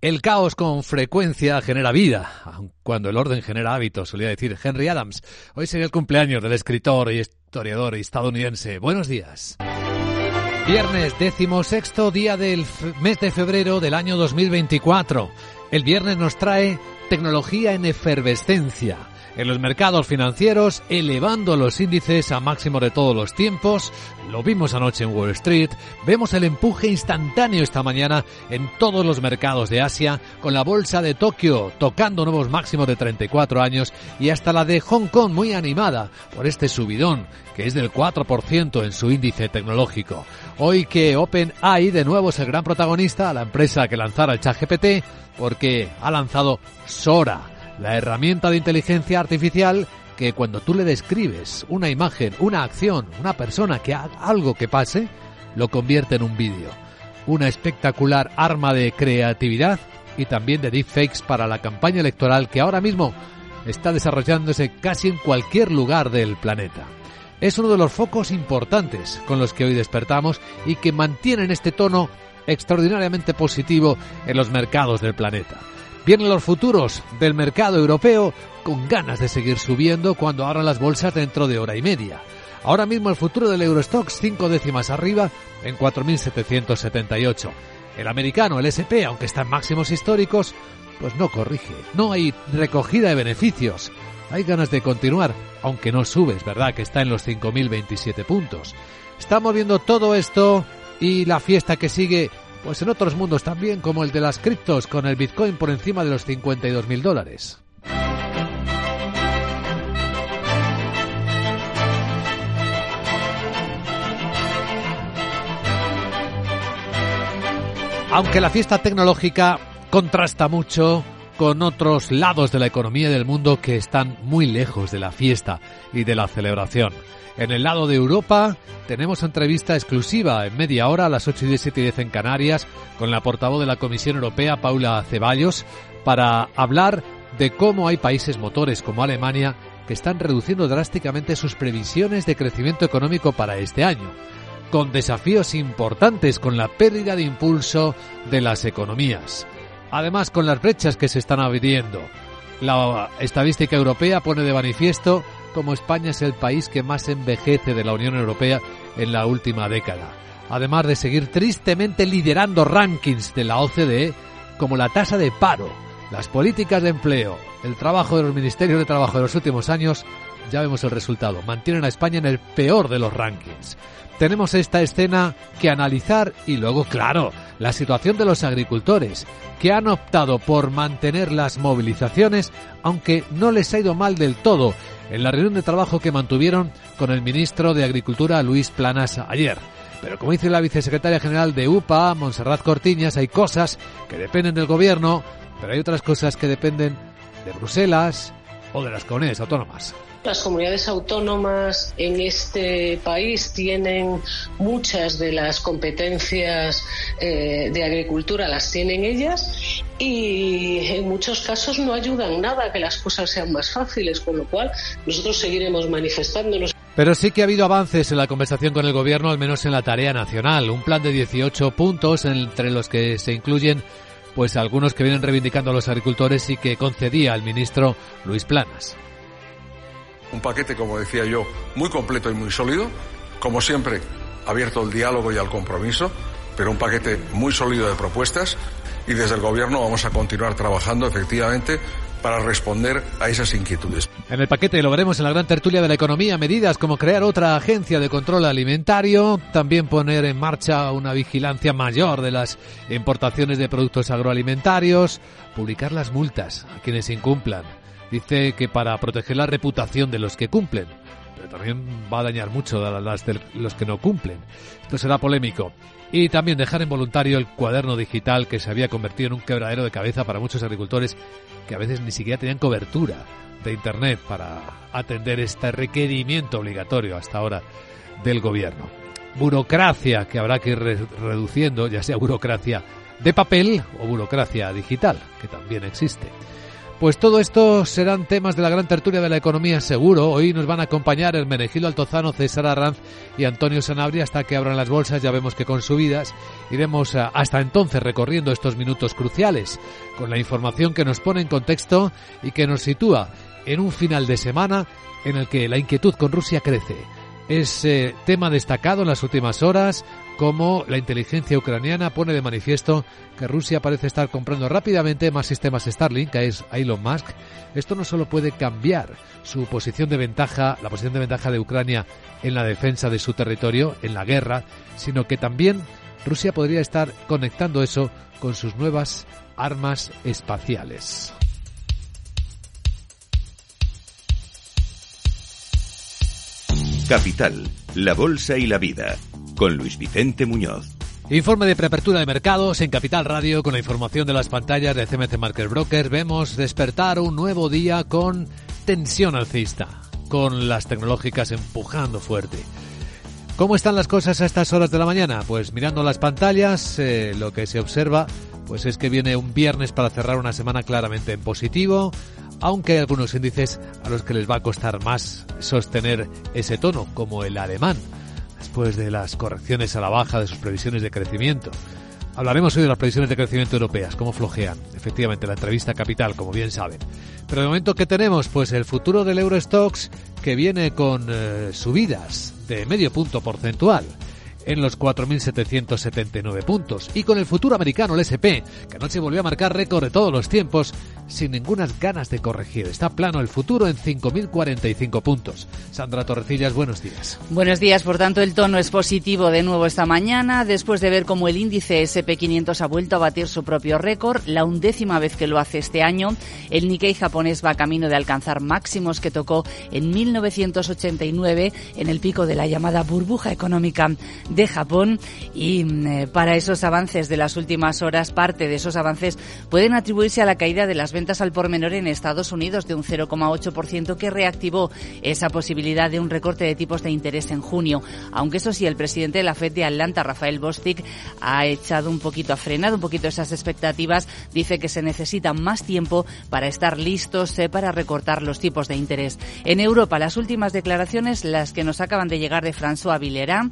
El caos con frecuencia genera vida, cuando el orden genera hábitos, solía decir Henry Adams. Hoy sería el cumpleaños del escritor y historiador estadounidense. Buenos días. Viernes décimo sexto día del mes de febrero del año 2024. El viernes nos trae tecnología en efervescencia en los mercados financieros, elevando los índices a máximo de todos los tiempos. Lo vimos anoche en Wall Street. Vemos el empuje instantáneo esta mañana en todos los mercados de Asia, con la bolsa de Tokio tocando nuevos máximos de 34 años y hasta la de Hong Kong muy animada por este subidón, que es del 4% en su índice tecnológico. Hoy que OpenAI de nuevo es el gran protagonista, la empresa que lanzara el ChatGPT, porque ha lanzado Sora la herramienta de inteligencia artificial que cuando tú le describes una imagen, una acción, una persona que haga algo que pase, lo convierte en un vídeo. Una espectacular arma de creatividad y también de deepfakes para la campaña electoral que ahora mismo está desarrollándose casi en cualquier lugar del planeta. Es uno de los focos importantes con los que hoy despertamos y que mantienen este tono extraordinariamente positivo en los mercados del planeta. Vienen los futuros del mercado europeo con ganas de seguir subiendo cuando abran las bolsas dentro de hora y media. Ahora mismo el futuro del Eurostox cinco décimas arriba en 4.778. El americano, el SP, aunque está en máximos históricos, pues no corrige. No hay recogida de beneficios. Hay ganas de continuar, aunque no subes, ¿verdad? Que está en los 5.027 puntos. Estamos viendo todo esto y la fiesta que sigue pues en otros mundos también, como el de las criptos, con el Bitcoin por encima de los 52 mil dólares. Aunque la fiesta tecnológica contrasta mucho con otros lados de la economía del mundo que están muy lejos de la fiesta y de la celebración. En el lado de Europa tenemos entrevista exclusiva en media hora a las 8 y 17 y 10 en Canarias con la portavoz de la Comisión Europea, Paula Ceballos, para hablar de cómo hay países motores como Alemania que están reduciendo drásticamente sus previsiones de crecimiento económico para este año, con desafíos importantes con la pérdida de impulso de las economías. Además, con las brechas que se están abriendo. La estadística europea pone de manifiesto como España es el país que más envejece de la Unión Europea en la última década, además de seguir tristemente liderando rankings de la OCDE como la tasa de paro, las políticas de empleo, el trabajo de los ministerios de trabajo de los últimos años, ya vemos el resultado, mantienen a España en el peor de los rankings. Tenemos esta escena que analizar y luego, claro, la situación de los agricultores, que han optado por mantener las movilizaciones, aunque no les ha ido mal del todo en la reunión de trabajo que mantuvieron con el ministro de Agricultura Luis Planas ayer. Pero como dice la vicesecretaria general de UPA, Montserrat Cortiñas, hay cosas que dependen del gobierno, pero hay otras cosas que dependen de Bruselas o de las comunidades autónomas. Las comunidades autónomas en este país tienen muchas de las competencias eh, de agricultura, las tienen ellas y en muchos casos no ayudan nada a que las cosas sean más fáciles, con lo cual nosotros seguiremos manifestándonos. Pero sí que ha habido avances en la conversación con el Gobierno, al menos en la tarea nacional. Un plan de 18 puntos entre los que se incluyen pues algunos que vienen reivindicando a los agricultores y que concedía al ministro Luis Planas. Un paquete, como decía yo, muy completo y muy sólido, como siempre, abierto al diálogo y al compromiso, pero un paquete muy sólido de propuestas. Y desde el Gobierno vamos a continuar trabajando efectivamente para responder a esas inquietudes. En el paquete lo veremos en la gran tertulia de la economía, medidas como crear otra agencia de control alimentario, también poner en marcha una vigilancia mayor de las importaciones de productos agroalimentarios, publicar las multas a quienes incumplan Dice que para proteger la reputación de los que cumplen, pero también va a dañar mucho a los que no cumplen. Esto será polémico. Y también dejar en voluntario el cuaderno digital que se había convertido en un quebradero de cabeza para muchos agricultores que a veces ni siquiera tenían cobertura de Internet para atender este requerimiento obligatorio hasta ahora del gobierno. Burocracia que habrá que ir reduciendo, ya sea burocracia de papel o burocracia digital, que también existe. Pues todo esto serán temas de la gran tertulia de la economía seguro. Hoy nos van a acompañar el Menegilo Altozano, César Arranz y Antonio Sanabria hasta que abran las bolsas. Ya vemos que con subidas iremos eh, hasta entonces recorriendo estos minutos cruciales con la información que nos pone en contexto y que nos sitúa en un final de semana en el que la inquietud con Rusia crece. Es eh, tema destacado en las últimas horas como la inteligencia ucraniana pone de manifiesto que Rusia parece estar comprando rápidamente más sistemas Starlink que es Elon Musk. Esto no solo puede cambiar su posición de ventaja, la posición de ventaja de Ucrania en la defensa de su territorio, en la guerra, sino que también Rusia podría estar conectando eso con sus nuevas armas espaciales. Capital, la Bolsa y la Vida con Luis Vicente Muñoz. Informe de preapertura de mercados en Capital Radio con la información de las pantallas de CMC Market Broker. Vemos despertar un nuevo día con tensión alcista, con las tecnológicas empujando fuerte. ¿Cómo están las cosas a estas horas de la mañana? Pues mirando las pantallas, eh, lo que se observa pues es que viene un viernes para cerrar una semana claramente en positivo, aunque hay algunos índices a los que les va a costar más sostener ese tono, como el alemán después de las correcciones a la baja de sus previsiones de crecimiento. Hablaremos hoy de las previsiones de crecimiento europeas, cómo flojean. Efectivamente, la entrevista capital, como bien saben. Pero de momento, ¿qué tenemos? Pues el futuro del Eurostox, que viene con eh, subidas de medio punto porcentual en los 4.779 puntos. Y con el futuro americano, el SP, que anoche volvió a marcar récord de todos los tiempos, sin ninguna ganas de corregir. Está plano el futuro en 5.045 puntos. Sandra Torrecillas, buenos días. Buenos días. Por tanto, el tono es positivo de nuevo esta mañana, después de ver cómo el índice SP500 ha vuelto a batir su propio récord, la undécima vez que lo hace este año. El Nikkei japonés va camino de alcanzar máximos que tocó en 1989 en el pico de la llamada burbuja económica de Japón. Y mm, eh, para esos avances de las últimas horas, parte de esos avances pueden atribuirse a la caída de las ventas al por menor en Estados Unidos de un 0,8% que reactivó esa posibilidad de un recorte de tipos de interés en junio. Aunque eso sí, el presidente de la Fed de Atlanta, Rafael Bostic, ha echado un poquito, ha frenado un poquito esas expectativas. Dice que se necesita más tiempo para estar listos eh, para recortar los tipos de interés. En Europa, las últimas declaraciones, las que nos acaban de llegar de François Villeroy,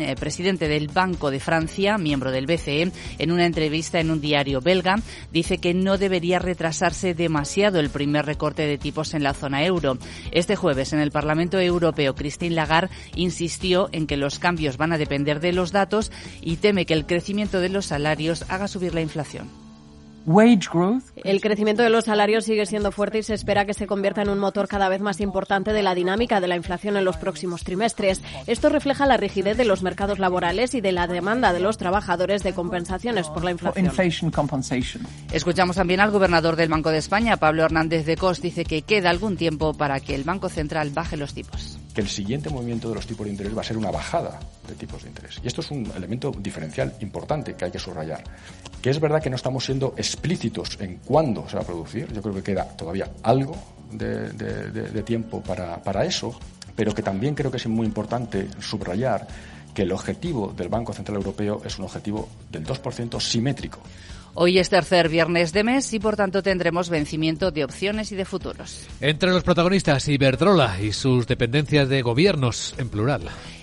eh, presidente del Banco de Francia, miembro del BCE, en una entrevista en un diario belga, dice que no debería retrasarse demasiado el primer recorte de tipos en la zona euro. Este jueves en el Parlamento Europeo, Christine Lagarde insistió en que los cambios van a depender de los datos y teme que el crecimiento de los salarios haga subir la inflación. El crecimiento de los salarios sigue siendo fuerte y se espera que se convierta en un motor cada vez más importante de la dinámica de la inflación en los próximos trimestres. Esto refleja la rigidez de los mercados laborales y de la demanda de los trabajadores de compensaciones por la inflación. Escuchamos también al gobernador del Banco de España, Pablo Hernández de Cos, dice que queda algún tiempo para que el Banco Central baje los tipos que el siguiente movimiento de los tipos de interés va a ser una bajada de tipos de interés. Y esto es un elemento diferencial importante que hay que subrayar. Que es verdad que no estamos siendo explícitos en cuándo se va a producir. Yo creo que queda todavía algo de, tiempo para, para eso, pero que también creo que es muy importante subrayar que el objetivo del Banco Central Europeo es un objetivo del 2% simétrico. Hoy es tercer viernes de mes y por tanto tendremos vencimiento de opciones y de futuros. Entre los protagonistas, Iberdrola y sus dependencias de gobiernos en plural.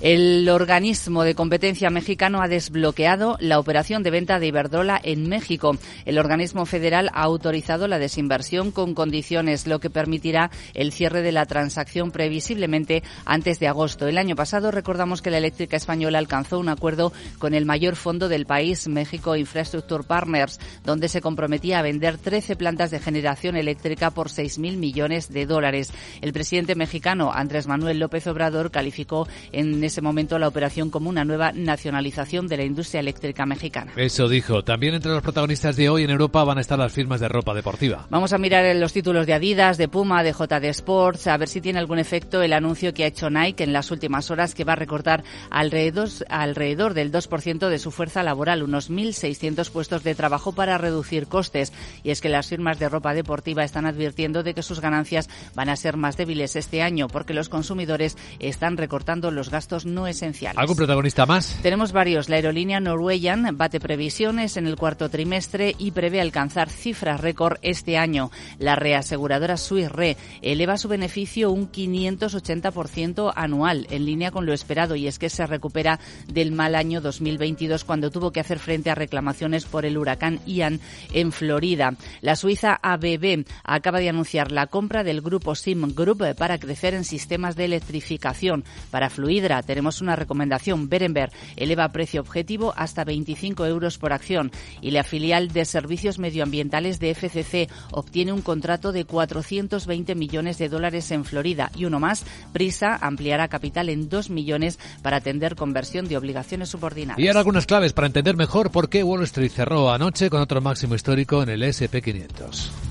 El organismo de competencia mexicano ha desbloqueado la operación de venta de Iberdrola en México. El organismo federal ha autorizado la desinversión con condiciones, lo que permitirá el cierre de la transacción previsiblemente antes de agosto. El año pasado recordamos que la eléctrica española alcanzó un acuerdo con el mayor fondo del país, México Infrastructure Partners, donde se comprometía a vender 13 plantas de generación eléctrica por 6.000 millones de dólares. El presidente mexicano Andrés Manuel López Obrador calificó en ese momento la operación como una nueva nacionalización de la industria eléctrica mexicana. Eso dijo. También entre los protagonistas de hoy en Europa van a estar las firmas de ropa deportiva. Vamos a mirar los títulos de Adidas, de Puma, de JD Sports, a ver si tiene algún efecto el anuncio que ha hecho Nike en las últimas horas que va a recortar alrededor, alrededor del 2% de su fuerza laboral, unos 1.600 puestos de trabajo para reducir costes. Y es que las firmas de ropa deportiva están advirtiendo de que sus ganancias van a ser más débiles este año porque los consumidores están recortando los gastos gastos no esenciales. ¿Algún protagonista más? Tenemos varios. La aerolínea Norwegian bate previsiones en el cuarto trimestre y prevé alcanzar cifras récord este año. La reaseguradora Swiss Re eleva su beneficio un 580% anual, en línea con lo esperado, y es que se recupera del mal año 2022 cuando tuvo que hacer frente a reclamaciones por el huracán Ian en Florida. La suiza ABB acaba de anunciar la compra del grupo Sim Group para crecer en sistemas de electrificación. Para Fluidra tenemos una recomendación. Berenberg eleva precio objetivo hasta 25 euros por acción y la filial de servicios medioambientales de FCC obtiene un contrato de 420 millones de dólares en Florida y uno más, Prisa ampliará capital en 2 millones para atender conversión de obligaciones subordinadas. Y ahora algunas claves para entender mejor por qué Wall Street cerró anoche con otro máximo histórico en el SP500.